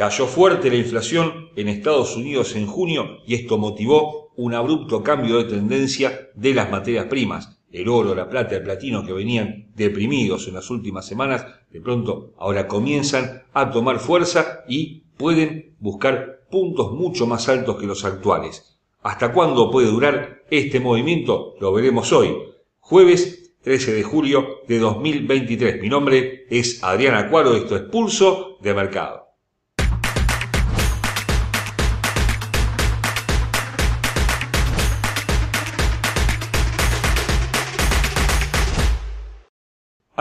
Cayó fuerte la inflación en Estados Unidos en junio y esto motivó un abrupto cambio de tendencia de las materias primas. El oro, la plata, el platino que venían deprimidos en las últimas semanas, de pronto ahora comienzan a tomar fuerza y pueden buscar puntos mucho más altos que los actuales. ¿Hasta cuándo puede durar este movimiento? Lo veremos hoy, jueves 13 de julio de 2023. Mi nombre es Adrián Acuaro, esto es Pulso de Mercado.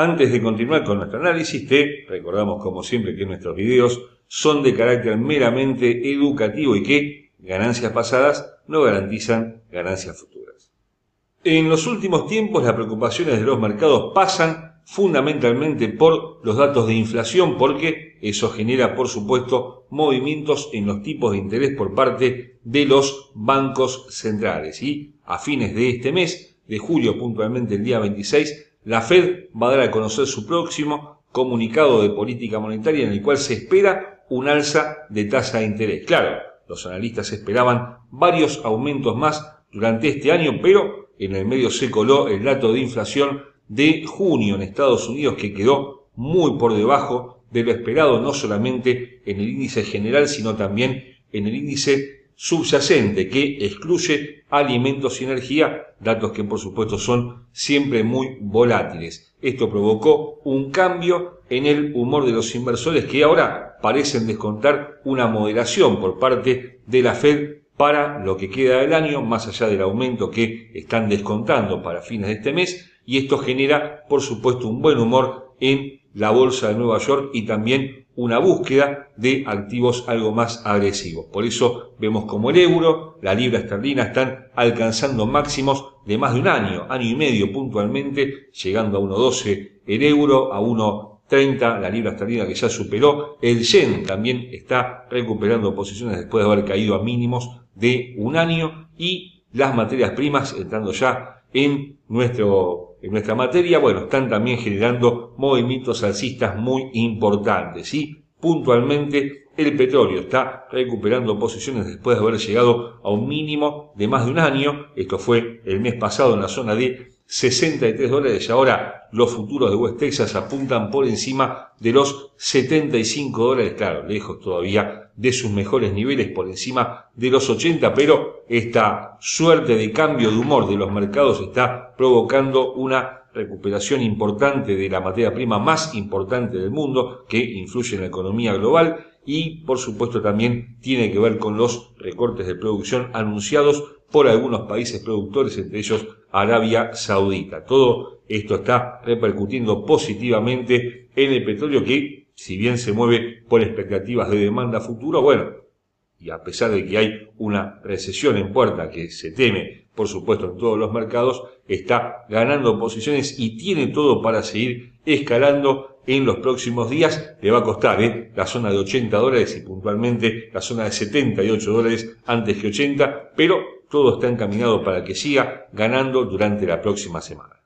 Antes de continuar con nuestro análisis, te recordamos como siempre que nuestros videos son de carácter meramente educativo y que ganancias pasadas no garantizan ganancias futuras. En los últimos tiempos las preocupaciones de los mercados pasan fundamentalmente por los datos de inflación porque eso genera por supuesto movimientos en los tipos de interés por parte de los bancos centrales y a fines de este mes, de julio puntualmente el día 26, la Fed va a dar a conocer su próximo comunicado de política monetaria en el cual se espera un alza de tasa de interés. Claro, los analistas esperaban varios aumentos más durante este año, pero en el medio se coló el dato de inflación de junio en Estados Unidos que quedó muy por debajo de lo esperado, no solamente en el índice general, sino también en el índice subyacente que excluye alimentos y energía, datos que por supuesto son siempre muy volátiles. Esto provocó un cambio en el humor de los inversores que ahora parecen descontar una moderación por parte de la Fed para lo que queda del año, más allá del aumento que están descontando para fines de este mes, y esto genera, por supuesto, un buen humor en la bolsa de Nueva York y también una búsqueda de activos algo más agresivos. Por eso vemos como el euro, la libra esterlina están alcanzando máximos de más de un año, año y medio puntualmente, llegando a 1.12 el euro, a 1.30 la libra esterlina que ya superó. El yen también está recuperando posiciones después de haber caído a mínimos de un año y las materias primas entrando ya en nuestro en nuestra materia, bueno, están también generando movimientos alcistas muy importantes. Y puntualmente el petróleo está recuperando posiciones después de haber llegado a un mínimo de más de un año. Esto fue el mes pasado en la zona de 63 dólares. Y ahora los futuros de West Texas apuntan por encima de los 75 dólares, claro, lejos todavía de sus mejores niveles, por encima de los 80, pero esta suerte de cambio de humor de los mercados está provocando una recuperación importante de la materia prima más importante del mundo que influye en la economía global y por supuesto también tiene que ver con los recortes de producción anunciados por algunos países productores, entre ellos Arabia Saudita. Todo esto está repercutiendo positivamente en el petróleo que, si bien se mueve por expectativas de demanda futura, bueno, y a pesar de que hay una recesión en puerta que se teme, por supuesto, en todos los mercados, está ganando posiciones y tiene todo para seguir escalando en los próximos días. Le va a costar ¿eh? la zona de 80 dólares y puntualmente la zona de 78 dólares antes que 80, pero todo está encaminado para que siga ganando durante la próxima semana.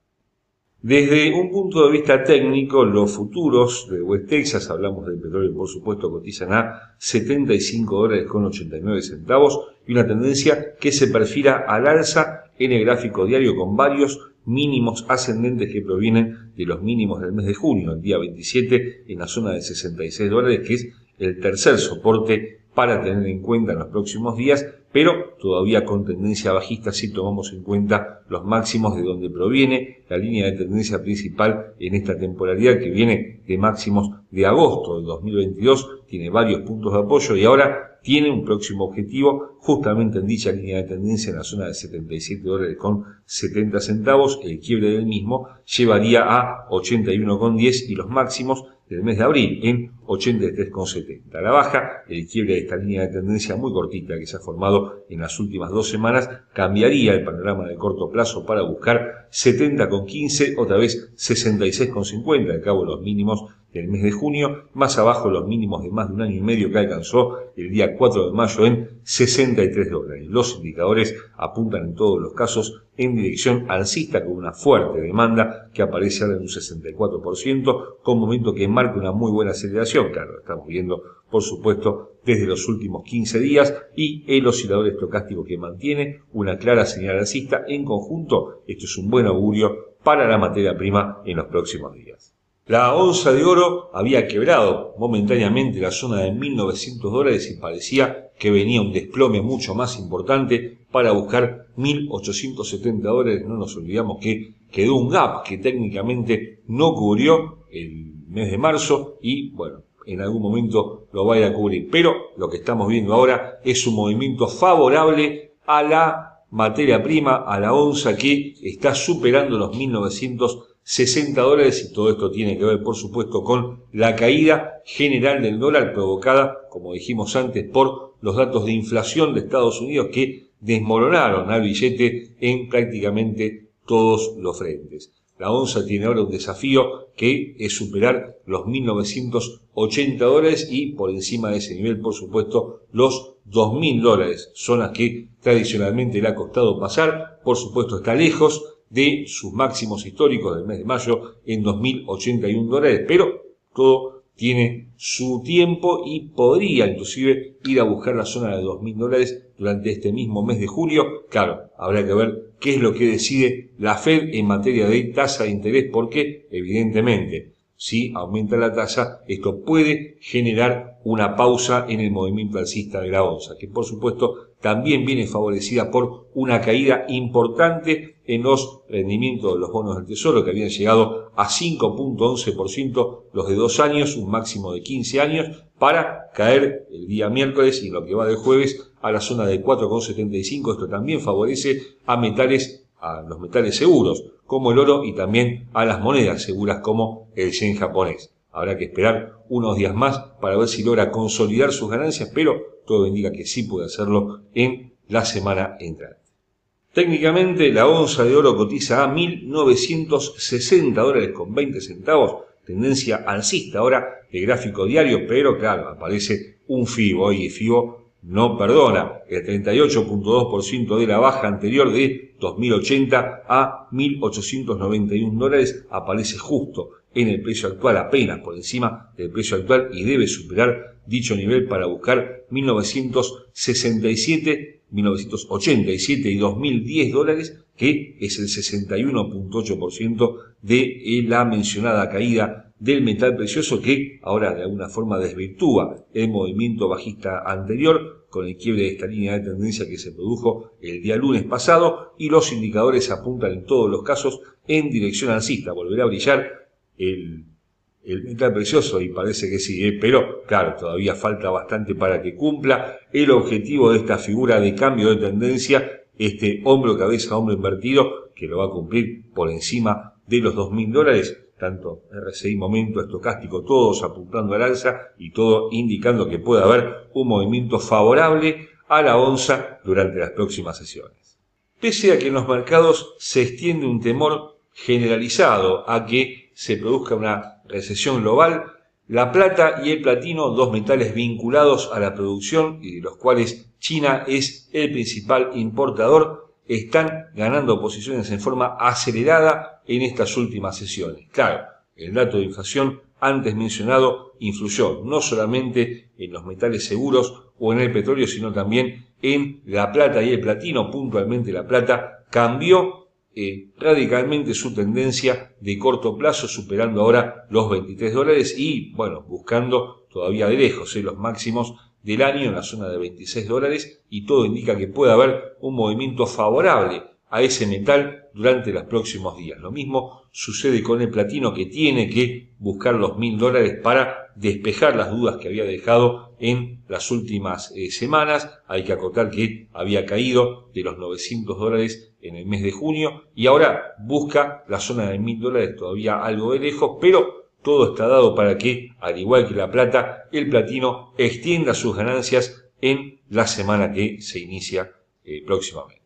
Desde un punto de vista técnico, los futuros de West Texas, hablamos del petróleo por supuesto, cotizan a 75 dólares con 89 centavos y una tendencia que se perfila al alza en el gráfico diario con varios mínimos ascendentes que provienen de los mínimos del mes de junio, el día 27 en la zona de 66 dólares, que es el tercer soporte para tener en cuenta en los próximos días pero todavía con tendencia bajista si tomamos en cuenta los máximos de donde proviene la línea de tendencia principal en esta temporalidad que viene de máximos de agosto de 2022, tiene varios puntos de apoyo y ahora tiene un próximo objetivo justamente en dicha línea de tendencia en la zona de 77 dólares con 70 centavos, el quiebre del mismo llevaría a 81,10 y los máximos del mes de abril en 83,70. A la baja, el quiebre de esta línea de tendencia muy cortita que se ha formado en las últimas dos semanas cambiaría el panorama de corto plazo para buscar 70,15, otra vez 66,50, al cabo de los mínimos del mes de junio, más abajo los mínimos de más de un año y medio que alcanzó el día 4 de mayo en 63 dólares. Los indicadores apuntan en todos los casos en dirección alcista con una fuerte demanda que aparece ahora en un 64%, con momento que marca una muy buena aceleración. Claro, estamos viendo, por supuesto, desde los últimos 15 días y el oscilador estocástico que mantiene una clara señal alcista. En conjunto, esto es un buen augurio para la materia prima en los próximos días. La onza de oro había quebrado momentáneamente la zona de 1.900 dólares y parecía que venía un desplome mucho más importante para buscar 1.870 dólares. No nos olvidamos que quedó un gap que técnicamente no cubrió el mes de marzo y bueno, en algún momento lo va a ir a cubrir. Pero lo que estamos viendo ahora es un movimiento favorable a la materia prima, a la onza que está superando los 1.900 60 dólares y todo esto tiene que ver por supuesto con la caída general del dólar provocada, como dijimos antes, por los datos de inflación de Estados Unidos que desmoronaron al billete en prácticamente todos los frentes. La onza tiene ahora un desafío que es superar los 1.980 dólares y por encima de ese nivel, por supuesto, los 2.000 dólares. Son las que tradicionalmente le ha costado pasar. Por supuesto, está lejos de sus máximos históricos del mes de mayo en 2.081 dólares, pero todo tiene su tiempo y podría inclusive ir a buscar la zona de 2.000 dólares durante este mismo mes de julio. Claro, habrá que ver qué es lo que decide la Fed en materia de tasa de interés, porque evidentemente si aumenta la tasa, esto puede generar una pausa en el movimiento alcista de la onza, que por supuesto también viene favorecida por una caída importante en los rendimientos de los bonos del Tesoro, que habían llegado a 5.11% los de dos años, un máximo de 15 años, para caer el día miércoles y lo que va de jueves a la zona de 4.75. Esto también favorece a metales, a los metales seguros, como el oro, y también a las monedas seguras como el yen japonés. Habrá que esperar unos días más para ver si logra consolidar sus ganancias, pero todo indica que sí puede hacerlo en la semana entrante. Técnicamente la onza de oro cotiza a 1.960 dólares con 20 centavos, tendencia alcista ahora el gráfico diario, pero claro, aparece un FIBO y el FIBO no perdona. El 38.2% de la baja anterior de 2080 a 1.891 dólares aparece justo en el precio actual, apenas por encima del precio actual y debe superar dicho nivel para buscar 1967, 1987 y 2010 dólares, que es el 61.8% de la mencionada caída del metal precioso que ahora de alguna forma desvirtúa el movimiento bajista anterior con el quiebre de esta línea de tendencia que se produjo el día lunes pasado y los indicadores apuntan en todos los casos en dirección alcista. Volverá a brillar el metal precioso y parece que sí, ¿eh? pero claro, todavía falta bastante para que cumpla el objetivo de esta figura de cambio de tendencia, este hombro, cabeza, hombro invertido, que lo va a cumplir por encima de los 2.000 dólares, tanto RSI momento estocástico, todos apuntando al alza y todo indicando que puede haber un movimiento favorable a la onza durante las próximas sesiones. Pese a que en los mercados se extiende un temor generalizado a que se produzca una recesión global, la plata y el platino, dos metales vinculados a la producción y de los cuales China es el principal importador, están ganando posiciones en forma acelerada en estas últimas sesiones. Claro, el dato de inflación antes mencionado influyó no solamente en los metales seguros o en el petróleo, sino también en la plata y el platino. Puntualmente la plata cambió eh, radicalmente su tendencia de corto plazo, superando ahora los 23 dólares y, bueno, buscando todavía de lejos eh, los máximos del año en la zona de 26 dólares y todo indica que puede haber un movimiento favorable a ese metal durante los próximos días. Lo mismo sucede con el platino que tiene que buscar los mil dólares para despejar las dudas que había dejado en las últimas eh, semanas. Hay que acotar que había caído de los 900 dólares en el mes de junio y ahora busca la zona de mil dólares todavía algo de lejos, pero todo está dado para que, al igual que la plata, el platino extienda sus ganancias en la semana que se inicia eh, próximamente.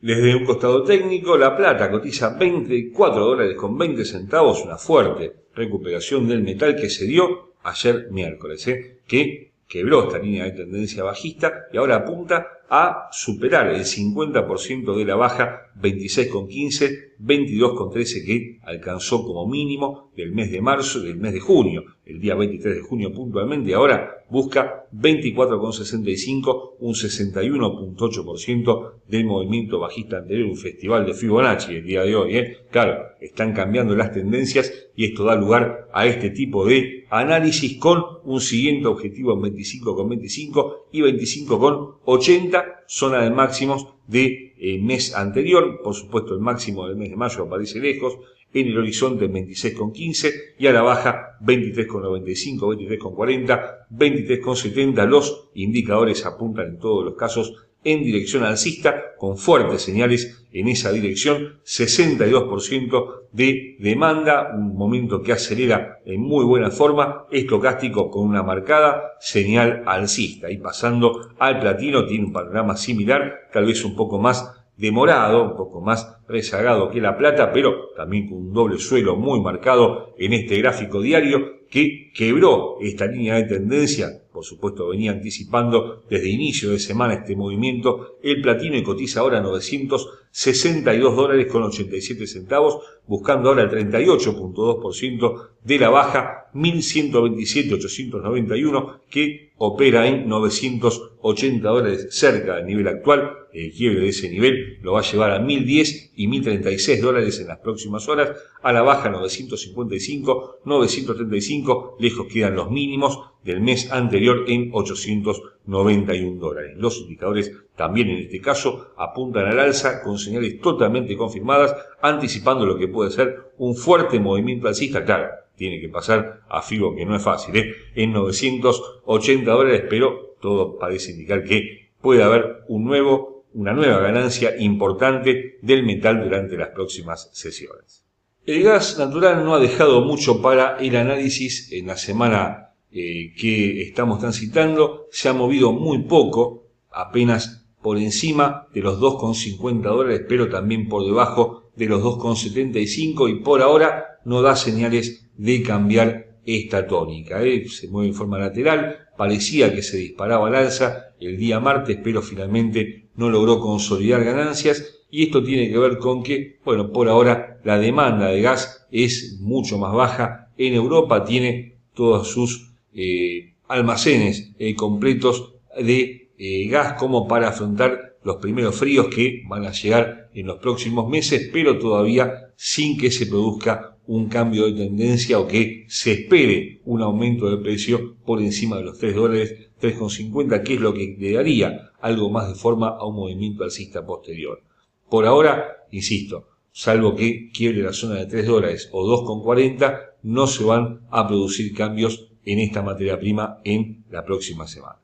Desde un costado técnico, la plata cotiza 24 dólares con 20 centavos, una fuerte recuperación del metal que se dio ayer miércoles, ¿eh? que quebró esta línea de tendencia bajista y ahora apunta a superar el 50% de la baja 26,15, 22,13 que alcanzó como mínimo del mes de marzo del mes de junio, el día 23 de junio puntualmente, ahora busca 24,65, un 61,8% del movimiento bajista anterior, un festival de Fibonacci el día de hoy. ¿eh? Claro, están cambiando las tendencias y esto da lugar a este tipo de análisis con un siguiente objetivo en 25,25 y 25,80 zona de máximos de, mes anterior, por supuesto el máximo del mes de mayo aparece lejos, en el horizonte 26,15 y a la baja 23,95, 23,40, 23,70. Los indicadores apuntan en todos los casos en dirección alcista, con fuertes señales en esa dirección, 62% de demanda, un momento que acelera en muy buena forma, estocástico con una marcada señal alcista. Y pasando al platino, tiene un panorama similar, tal vez un poco más demorado, un poco más rezagado que la plata, pero también con un doble suelo muy marcado en este gráfico diario que quebró esta línea de tendencia, por supuesto venía anticipando desde inicio de semana este movimiento, el platino y cotiza ahora 962 dólares con 87 centavos, buscando ahora el 38.2% de la baja 1127.891 que opera en 980 dólares cerca del nivel actual. El quiebre de ese nivel lo va a llevar a 1010 y 1036 dólares en las próximas horas. A la baja 955, 935, lejos quedan los mínimos del mes anterior en 891 dólares. Los indicadores también en este caso apuntan al alza con señales totalmente confirmadas, anticipando lo que puede ser un fuerte movimiento alcista. Claro, tiene que pasar a FIBO, que no es fácil, ¿eh? en 980 dólares, pero todo parece indicar que puede haber una nueva ganancia importante del metal durante las próximas sesiones. El gas natural no ha dejado mucho para el análisis en la semana eh, que estamos transitando, se ha movido muy poco, apenas por encima de los 2,50 dólares, pero también por debajo de los 2,75 y por ahora no da señales de cambiar esta tónica. ¿eh? Se mueve en forma lateral, parecía que se disparaba al alza el día martes, pero finalmente no logró consolidar ganancias. Y esto tiene que ver con que, bueno, por ahora la demanda de gas es mucho más baja. En Europa tiene todos sus eh, almacenes eh, completos de gas como para afrontar los primeros fríos que van a llegar en los próximos meses, pero todavía sin que se produzca un cambio de tendencia o que se espere un aumento de precio por encima de los 3 dólares, 3,50, que es lo que le daría algo más de forma a un movimiento alcista posterior. Por ahora, insisto, salvo que quiebre la zona de 3 dólares o 2,40, no se van a producir cambios en esta materia prima en la próxima semana.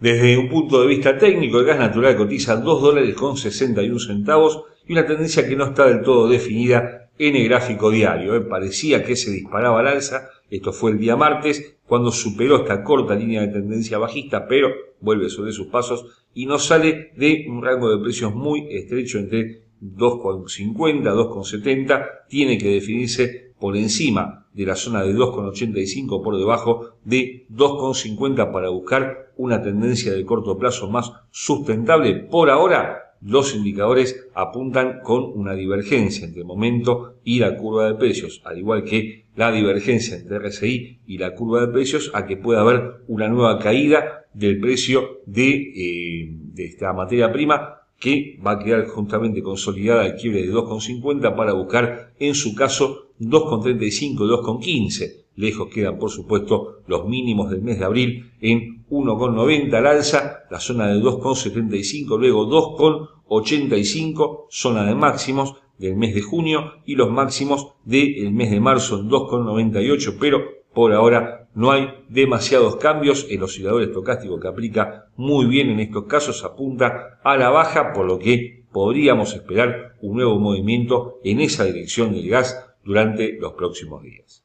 Desde un punto de vista técnico, el gas natural cotiza 2 dólares con 61 centavos y una tendencia que no está del todo definida en el gráfico diario. ¿eh? Parecía que se disparaba al alza, esto fue el día martes, cuando superó esta corta línea de tendencia bajista, pero vuelve sobre sus pasos y no sale de un rango de precios muy estrecho entre 2,50, 2,70, tiene que definirse por encima de la zona de 2,85 por debajo de 2,50 para buscar una tendencia de corto plazo más sustentable. Por ahora los indicadores apuntan con una divergencia entre el momento y la curva de precios, al igual que la divergencia entre RSI y la curva de precios, a que pueda haber una nueva caída del precio de, eh, de esta materia prima que va a quedar justamente consolidada el quiebre de 2,50 para buscar en su caso 2,35 y 2,15. Lejos quedan, por supuesto, los mínimos del mes de abril en 1,90 al alza, la zona de 2,75, luego 2,85, zona de máximos del mes de junio y los máximos del mes de marzo en 2,98, pero por ahora no hay demasiados cambios. El oscilador estocástico que aplica muy bien en estos casos apunta a la baja, por lo que podríamos esperar un nuevo movimiento en esa dirección del gas durante los próximos días.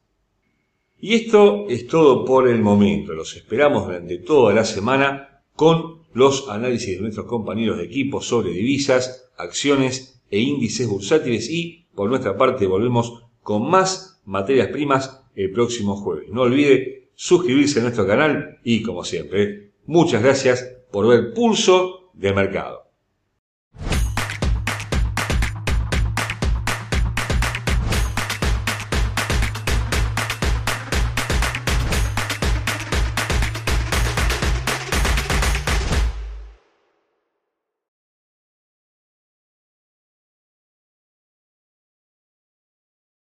Y esto es todo por el momento. Los esperamos durante toda la semana con los análisis de nuestros compañeros de equipo sobre divisas, acciones e índices bursátiles y por nuestra parte volvemos con más materias primas el próximo jueves. No olvide suscribirse a nuestro canal y, como siempre, muchas gracias por ver Pulso de Mercado.